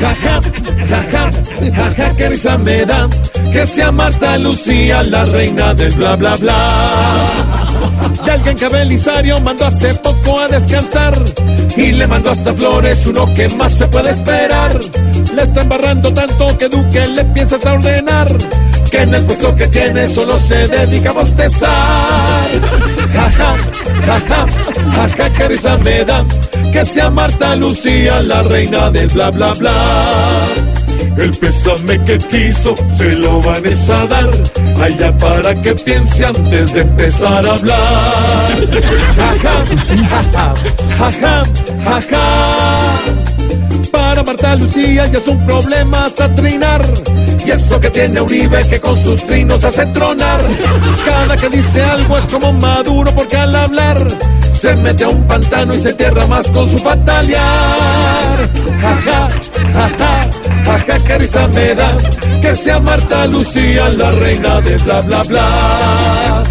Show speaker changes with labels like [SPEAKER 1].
[SPEAKER 1] Jaja, jaja, jaja, que risa me da que sea Marta Lucía la reina del bla bla bla. Y alguien que mandó hace poco a descansar y le mandó hasta flores, uno que más se puede esperar. Le está embarrando tanto que Duque le piensa hasta ordenar que en el puesto que tiene solo se dedica a bostezar. Jaja, jaja, jaja, que risa me da que sea Marta Lucía la reina del bla bla bla. El pésame que quiso se lo van a dar allá para que piense antes de empezar a hablar. Jaja, jaja, jaja, jaja. Para Marta Lucía ya es un problema hasta trinar. Y eso que tiene Uribe que con sus trinos hace tronar. Cada que dice algo es como maduro porque al hablar se mete a un pantano y se tierra más con su patalear. Jaja, jaja, jaja, que risa me da que sea Marta Lucía la reina de bla bla bla.